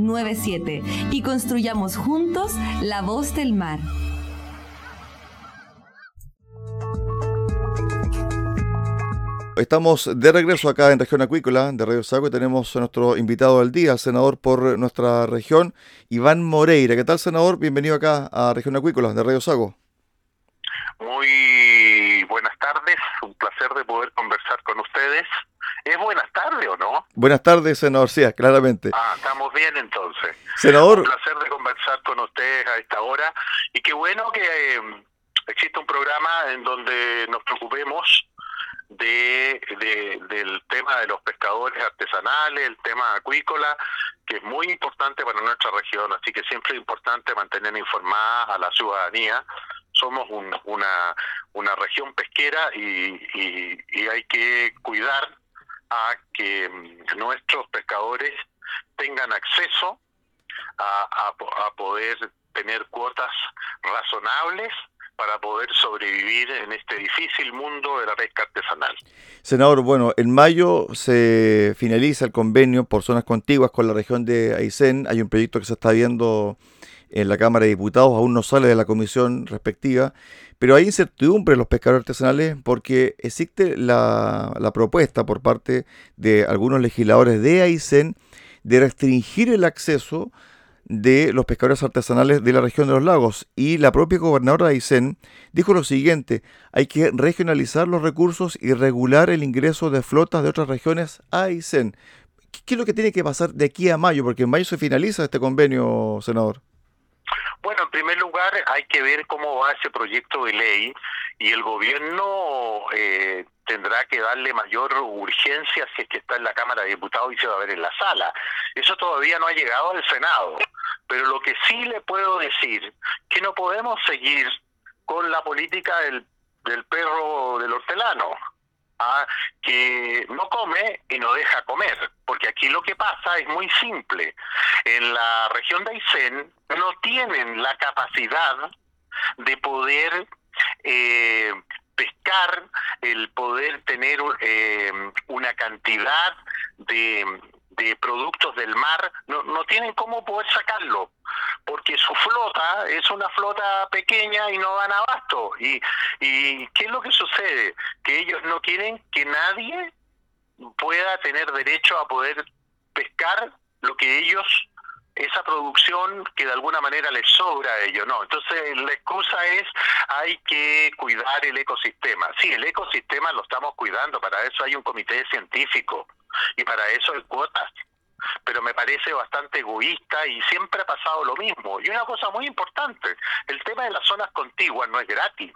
97 y construyamos juntos la voz del mar. Estamos de regreso acá en Región Acuícola de Radio Sago y tenemos a nuestro invitado del día, el senador por nuestra región, Iván Moreira. ¿Qué tal, senador? Bienvenido acá a Región Acuícola de Radio Sago. Muy buenas tardes, un placer de poder conversar con ustedes ¿Es buenas tardes o no? Buenas tardes, senador, sí, claramente. Ah, estamos bien entonces. Senador. Un placer de conversar con ustedes a esta hora y qué bueno que eh, existe un programa en donde nos preocupemos de, del tema de los pescadores artesanales, el tema acuícola, que es muy importante para nuestra región, así que siempre es importante mantener informada a la ciudadanía. Somos una, una región pesquera y, y hay que cuidar a que mm, nuestros pescadores tengan acceso a, a, poder tener cuotas razonables para poder sobrevivir en este difícil mundo de la pesca artesanal. Senador, bueno, en mayo se finaliza el convenio por zonas contiguas con la región de Aysén. Hay un proyecto que se está viendo en la Cámara de Diputados, aún no sale de la comisión respectiva. Pero hay incertidumbre en los pescadores artesanales porque existe la, propuesta por parte de algunos legisladores de Aysén de restringir el acceso de los pescadores artesanales de la región de los lagos. Y la propia gobernadora de Aysén dijo lo siguiente, hay que regionalizar los recursos y regular el ingreso de flotas de otras regiones a Aysén. ¿Qué es lo que tiene que pasar de aquí a mayo? Porque en mayo se finaliza este convenio, senador. Bueno, en primer lugar hay que ver cómo va ese proyecto de ley y el gobierno eh, tendrá que darle mayor urgencia si es que está en la Cámara de Diputados y se va a ver en la sala. Eso todavía no ha llegado al Senado, pero lo que sí le puedo decir que no podemos seguir con la política del, del perro del hortelano que no come y no deja comer, porque aquí lo que pasa es muy simple. En la región de Aysén no tienen la capacidad de poder eh, pescar, el poder tener eh, una cantidad de, de productos del mar, no, no tienen cómo poder sacarlo, porque su flota es una flota pequeña y no van abasto. Y, ¿Y qué es lo que sucede? Que ellos no quieren que nadie pueda tener derecho a poder pescar lo que ellos esa producción que de alguna manera les sobra a ellos, no. Entonces la excusa es hay que cuidar el ecosistema. Sí, el ecosistema lo estamos cuidando, para eso hay un comité científico y para eso hay cuotas. Pero me parece bastante egoísta y siempre ha pasado lo mismo. Y una cosa muy importante, el tema de las zonas contiguas no es gratis,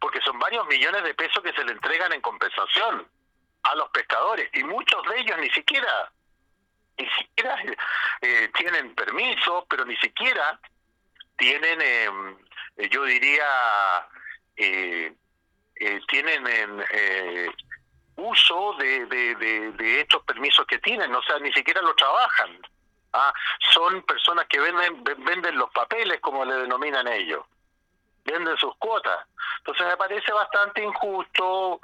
porque son varios millones de pesos que se le entregan en compensación a los pescadores y muchos de ellos ni siquiera ni siquiera eh, tienen permiso, pero ni siquiera tienen, em, eh, yo diría, eh, tienen eh, uso de, de, estos permisos que tienen, o sea, ni siquiera lo trabajan. ¿ah? Son personas que venden, venden los papeles, como le denominan ellos venden sus cuotas. Entonces me parece bastante injusto,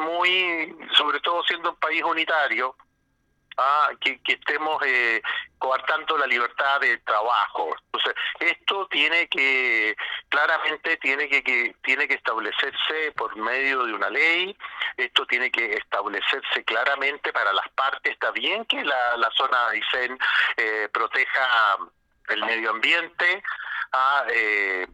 muy, sobre todo siendo un país unitario, ah, que, estemos eh, coartando la libertad de trabajo. Entonces, esto tiene que, claramente tiene que, que, tiene que establecerse por medio de una ley, esto tiene que establecerse claramente para las partes. Está bien que la, la zona de Aysén eh, proteja el medio ambiente, ah, eh,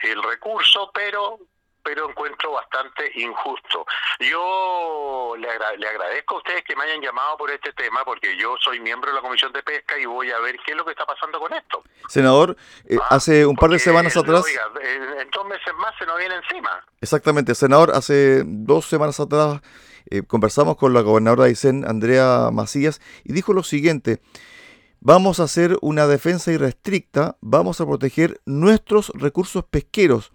el recurso, pero pero encuentro bastante injusto. Yo le, agradezco a ustedes que me hayan llamado por este tema, porque yo soy miembro de la Comisión de Pesca y voy a ver qué es lo que está pasando con esto. Senador, eh, ah, hace un par de semanas atrás... en dos meses más se nos viene encima. Exactamente, senador, hace dos semanas atrás eh, conversamos con la gobernadora de Aysén, Andrea Macías, y dijo lo siguiente... Vamos a hacer una defensa irrestricta, vamos a proteger nuestros recursos pesqueros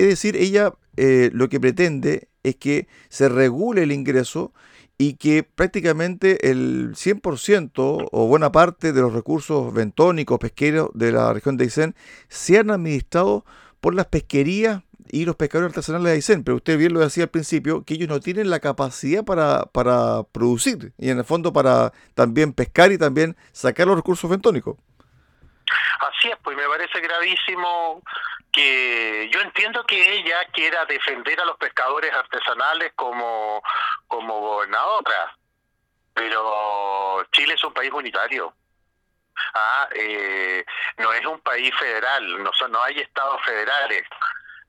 es decir, ella eh, lo que pretende es que se regule el ingreso y que prácticamente el 100% o buena parte de los recursos bentónicos, pesqueros de la región de Aysén sean administrados por las pesquerías y los pescadores artesanales de Aysén. Pero usted bien lo decía al principio, que ellos no tienen la capacidad para, para producir y en el fondo para también pescar y también sacar los recursos bentónicos. Así es, pues me parece gravísimo que yo entiendo que ella quiera defender a los pescadores artesanales como, como gobernadora, pero Chile es un país unitario. Ah, eh, no es un país federal, no, son, no hay estados federales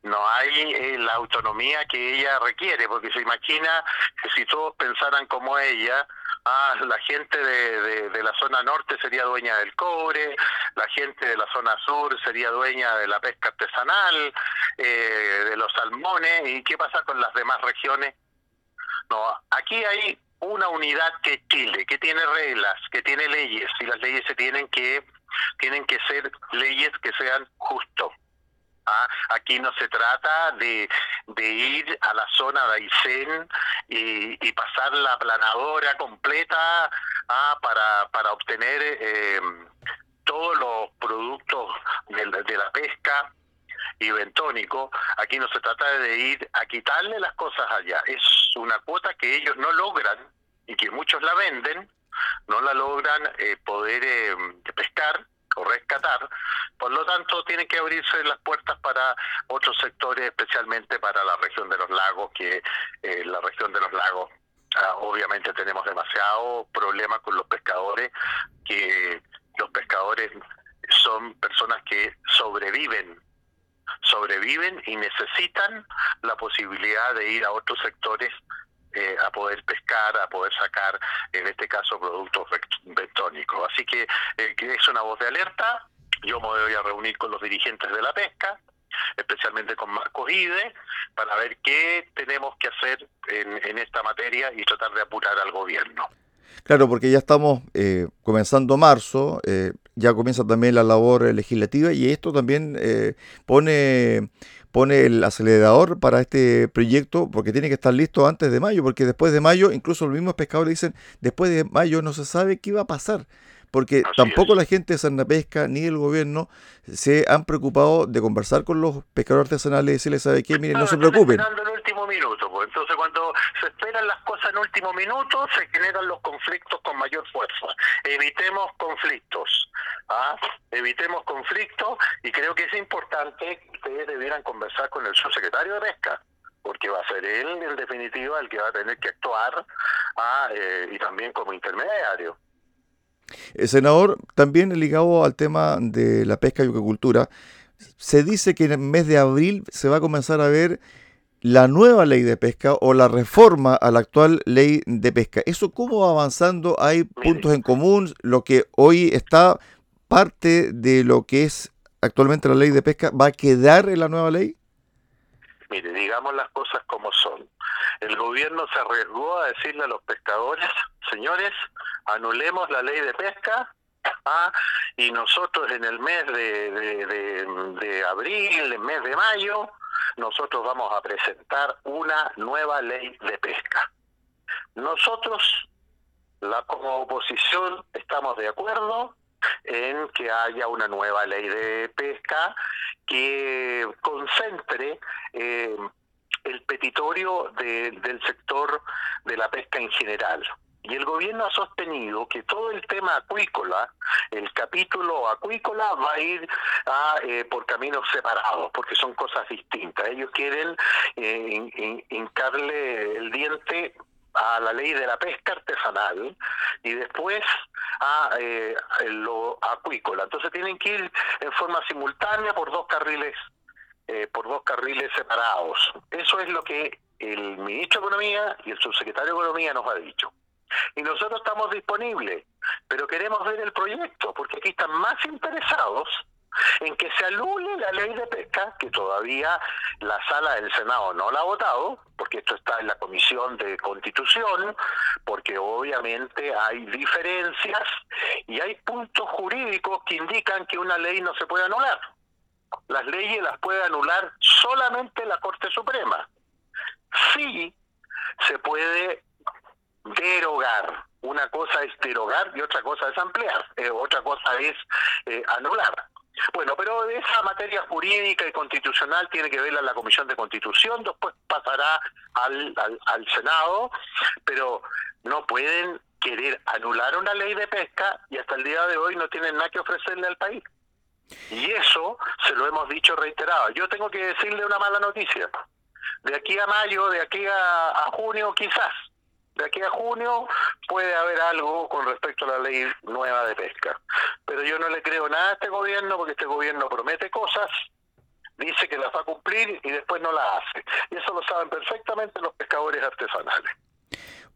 no hay eh, la autonomía que ella requiere, porque se imagina que si todos pensaran como ella, ah, la gente de, de, la zona norte sería dueña del cobre, la gente de la zona sur sería dueña de la pesca artesanal, eh, de los salmones, ¿y qué pasa con las demás regiones? No, aquí hay una unidad que es Chile, que tiene reglas, que tiene leyes, y las leyes se tienen que tienen que ser leyes que sean justos. ¿Ah? Aquí no se trata de, de, ir a la zona de Aysén y, pasar la planadora completa ¿ah? para, para obtener eh, todos los productos de, de la pesca y bentónico, aquí no se trata de ir a quitarle las cosas allá, es una cuota que ellos no logran y que muchos la venden, no la logran eh, poder eh, pescar o rescatar. Por lo tanto, tienen que abrirse las puertas para otros sectores, especialmente para la región de los lagos, que eh, la región de los lagos ah, obviamente tenemos demasiado problema con los pescadores, que los pescadores son personas que sobreviven sobreviven y necesitan la posibilidad de ir a otros sectores eh, a poder pescar, a poder sacar, en este caso, productos bentónicos. Así que, eh, es una voz de alerta. Yo me voy a reunir con los dirigentes de la pesca, especialmente con Marcos Ide, para ver qué tenemos que hacer en, en esta materia y tratar de apurar al gobierno. Claro, porque ya estamos eh, comenzando marzo, eh, ya comienza también la labor legislativa y esto también eh, pone pone el acelerador para este proyecto porque tiene que estar listo antes de mayo, porque después de mayo, incluso los mismos pescadores dicen, después de mayo no se sabe qué va a pasar, porque tampoco la gente de Sarna Pesca ni el gobierno se han preocupado de conversar con los pescadores artesanales y decirles, ¿sabe qué? Miren, no se preocupen. Último minuto. Pues. Entonces, cuando se esperan las cosas en último minuto, se generan los conflictos con mayor fuerza. Evitemos conflictos. ¿ah? Evitemos conflictos y creo que es importante que ustedes debieran conversar con el subsecretario de Pesca porque va a ser él, en definitiva, el que va a tener que actuar ¿ah? eh, y también como intermediario. El senador, también ligado al tema de la pesca y acuicultura, se dice que en el mes de abril se va a comenzar a ver la nueva ley de pesca o la reforma a la actual ley de pesca. ¿Eso cómo va avanzando? ¿Hay puntos en común? ¿Lo que hoy está parte de lo que es actualmente la ley de pesca va a quedar en la nueva ley? Mire, digamos las cosas como son. El gobierno se arriesgó a decirle a los pescadores, señores, anulemos la ley de pesca ¿ah? y nosotros en el mes de, de, de, abril, el mes de mayo, nosotros vamos a presentar una nueva ley de pesca. Nosotros, la como oposición, estamos de acuerdo en que haya una nueva ley de pesca que concentre eh, el petitorio del sector de la pesca en general. Y el gobierno ha sostenido que todo el tema acuícola, el capítulo acuícola, va a ir a, eh, por caminos separados, porque son cosas distintas. Ellos quieren eh, hincarle el diente a la ley de la pesca artesanal y después a eh, lo acuícola. Entonces tienen que ir en forma simultánea por dos carriles eh, por dos carriles separados. Eso es lo que el ministro de Economía y el subsecretario de Economía nos ha dicho. Y nosotros estamos disponibles, pero queremos ver el proyecto, porque aquí están más interesados en que se anule la ley de pesca, que todavía la sala del Senado no la ha votado, porque esto está en la Comisión de Constitución, porque obviamente hay diferencias y hay puntos jurídicos que indican que una ley no se puede anular. Las leyes las puede anular solamente la Corte Suprema. Sí se puede derogar. Una cosa es derogar y otra cosa es ampliar. Eh, otra cosa es eh, anular. Bueno, pero esa materia jurídica y constitucional tiene que verla la Comisión de Constitución, después pasará al, al, al Senado, pero no pueden querer anular una ley de pesca y hasta el día de hoy no tienen nada que ofrecerle al país. Y eso se lo hemos dicho reiterado. Yo tengo que decirle una mala noticia. De aquí a mayo, de aquí a, junio, quizás. De aquí a junio puede haber algo con respecto a la ley nueva de pesca. Pero yo no le creo nada a este gobierno porque este gobierno promete cosas, dice que las va a cumplir y después no las hace. Y eso lo saben perfectamente los pescadores artesanales.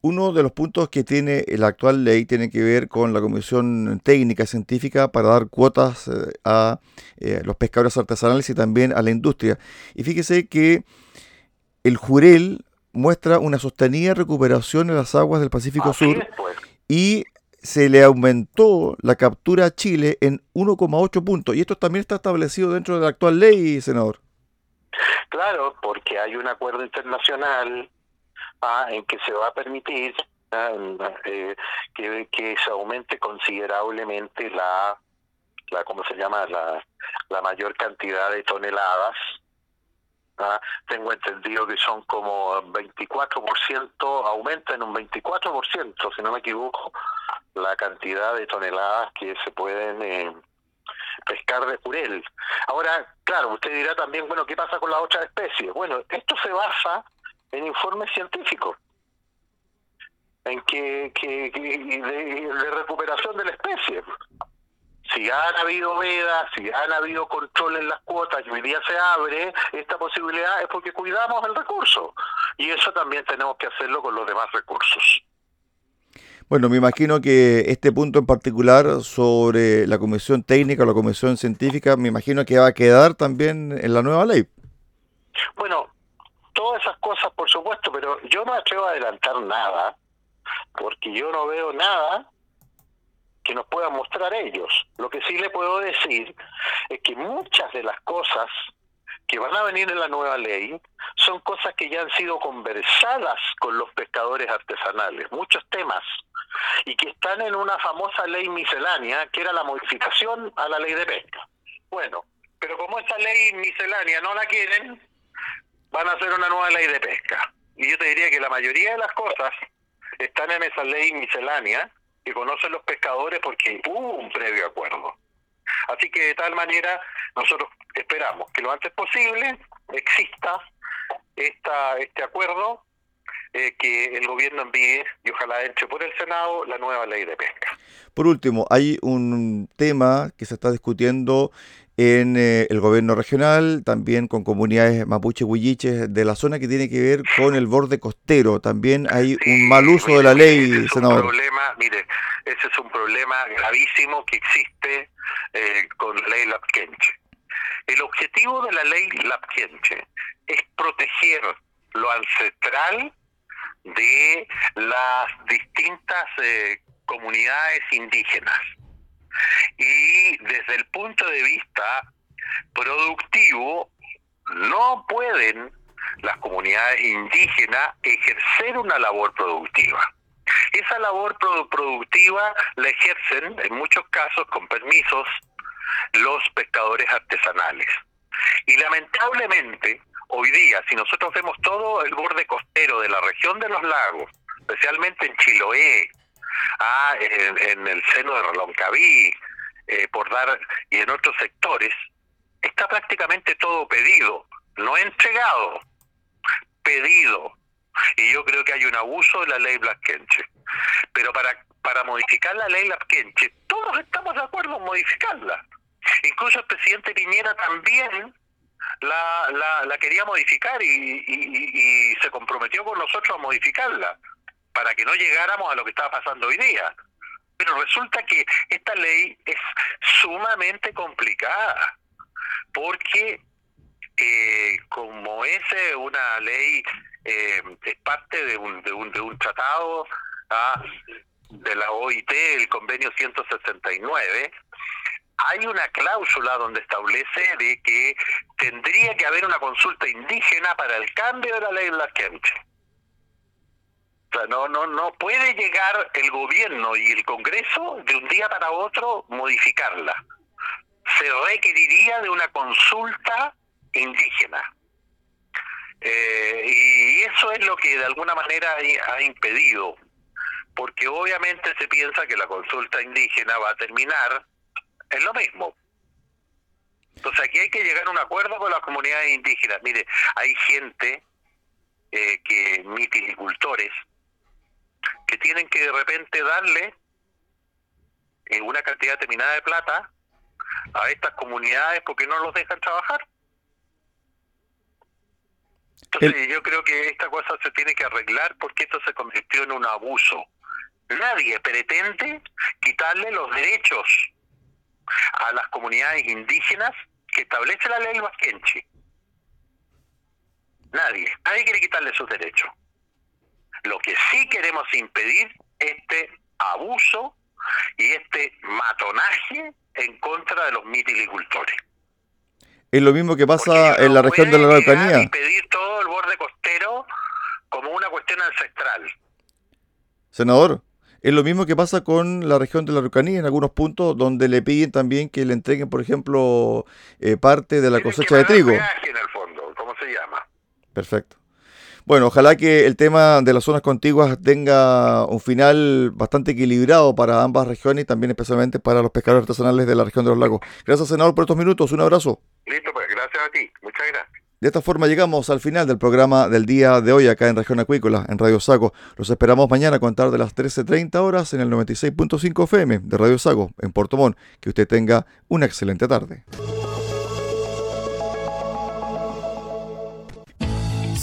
Uno de los puntos que tiene la actual ley tiene que ver con la Comisión Técnica Científica para dar cuotas eh, a eh, los pescadores artesanales y también a la industria. Y fíjese que el Jurel muestra una sostenida recuperación en las aguas del Pacífico Sur pues. y se le aumentó la captura a Chile en 1,8 puntos. Y esto también está establecido dentro de la actual ley, senador. Claro, porque hay un acuerdo internacional en que se va a permitir eh, que, se aumente considerablemente la, la ¿cómo se llama? La, la mayor cantidad de toneladas. Tengo entendido que son como 24%, aumenta en un 24%, si no me equivoco, la cantidad de toneladas que se pueden eh, pescar de jurel. Ahora, claro, usted dirá también, bueno, ¿qué pasa con las otras especies? Bueno, esto se basa en informes científicos en que, que, de, recuperación de la especie. Si han habido vedas, si han habido control en las cuotas y hoy día se abre esta posibilidad es porque cuidamos el recurso. Y eso también tenemos que hacerlo con los demás recursos. Bueno, me imagino que este punto en particular sobre la comisión técnica, la comisión científica, me imagino que va a quedar también en la nueva ley. Bueno, todas esas cosas, por supuesto, pero yo no atrevo a adelantar nada, porque yo no veo nada que nos puedan mostrar ellos. Lo que sí le puedo decir es que muchas de las cosas que van a venir en la nueva ley son cosas que ya han sido conversadas con los pescadores artesanales, muchos temas, y que están en una famosa ley miscelánea, que era la modificación a la ley de pesca. Bueno, pero como esta ley miscelánea no la quieren, van a hacer una nueva ley de pesca. Y yo te diría que la mayoría de las cosas están en esa ley miscelánea que conocen los pescadores porque hubo un previo acuerdo. Así que de tal manera nosotros esperamos que lo antes posible exista esta, este acuerdo eh, que el gobierno envíe y ojalá entre por el Senado la nueva ley de pesca. Por último, hay un tema que se está discutiendo en eh, el gobierno regional, también con comunidades mapuche huilliches de la zona que tiene que ver con el borde costero. También hay un mal uso de la ley, ese es senador. Un problema, mire, ese es un problema gravísimo que existe eh, con la ley Lapkenche. El objetivo de la ley Lapkenche es proteger lo ancestral de las distintas eh, comunidades indígenas y desde el punto de vista productivo no pueden las comunidades indígenas ejercer una labor productiva. Esa labor productiva la ejercen en muchos casos con permisos los pescadores artesanales. Y lamentablemente, hoy día, si nosotros vemos todo el borde costero de la región de los lagos, especialmente en Chiloé, ah, en, el seno de Reloncaví, eh, por dar, y en otros sectores, está prácticamente todo pedido, no entregado, pedido. Y yo creo que hay un abuso de la ley Blasquenche. Pero para, para modificar la ley Blasquenche, todos estamos de acuerdo en modificarla. Incluso el presidente Piñera también la, la, la quería modificar y se comprometió con nosotros a modificarla para que no llegáramos a lo que está pasando hoy día. Pero resulta que esta ley es sumamente complicada, porque eh, como es eh, una ley, eh, es parte de un, de un, de un tratado ¿ah? de la OIT, el convenio 169, hay una cláusula donde establece de que tendría que haber una consulta indígena para el cambio de la ley Blasquenche no, no, no puede llegar el gobierno y el Congreso de un día para otro modificarla. Se requeriría de una consulta indígena. Eh, y eso es lo que de alguna manera ha impedido, porque obviamente se piensa que la consulta indígena va a terminar en lo mismo. Entonces aquí hay que llegar a un acuerdo con las comunidades indígenas. Mire, hay gente eh, que, mitilicultores, que tienen que de repente darle eh, una cantidad determinada de plata a estas comunidades porque no los dejan trabajar. Entonces yo creo que esta cosa se tiene que arreglar porque esto se convirtió en un abuso. Nadie pretende quitarle los derechos a las comunidades indígenas que establece la ley Vasquenchi. Nadie, nadie quiere quitarle sus derechos. Lo que sí queremos impedir este abuso y este matonaje en contra de los mitilicultores. Es lo mismo que pasa en la región de la Araucanía. Impedir todo el borde costero como una cuestión ancestral. Senador, es lo mismo que pasa con la región de la Araucanía en algunos puntos donde le piden también que le entreguen, por ejemplo, eh, parte de la cosecha de trigo. En el fondo, ¿cómo se llama? Perfecto. Bueno, ojalá que el tema de las zonas contiguas tenga un final bastante equilibrado para ambas regiones y también especialmente para los pescadores artesanales de la región de los lagos. Gracias, senador, por estos minutos. Un abrazo. Listo, pues gracias a ti. Muchas gracias. De esta forma llegamos al final del programa del día de hoy acá en Región Acuícola, en Radio Sago. Los esperamos mañana a contar de las 13.30 horas en el 96.5 FM de Radio Sago, en Puerto Montt. Que usted tenga una excelente tarde.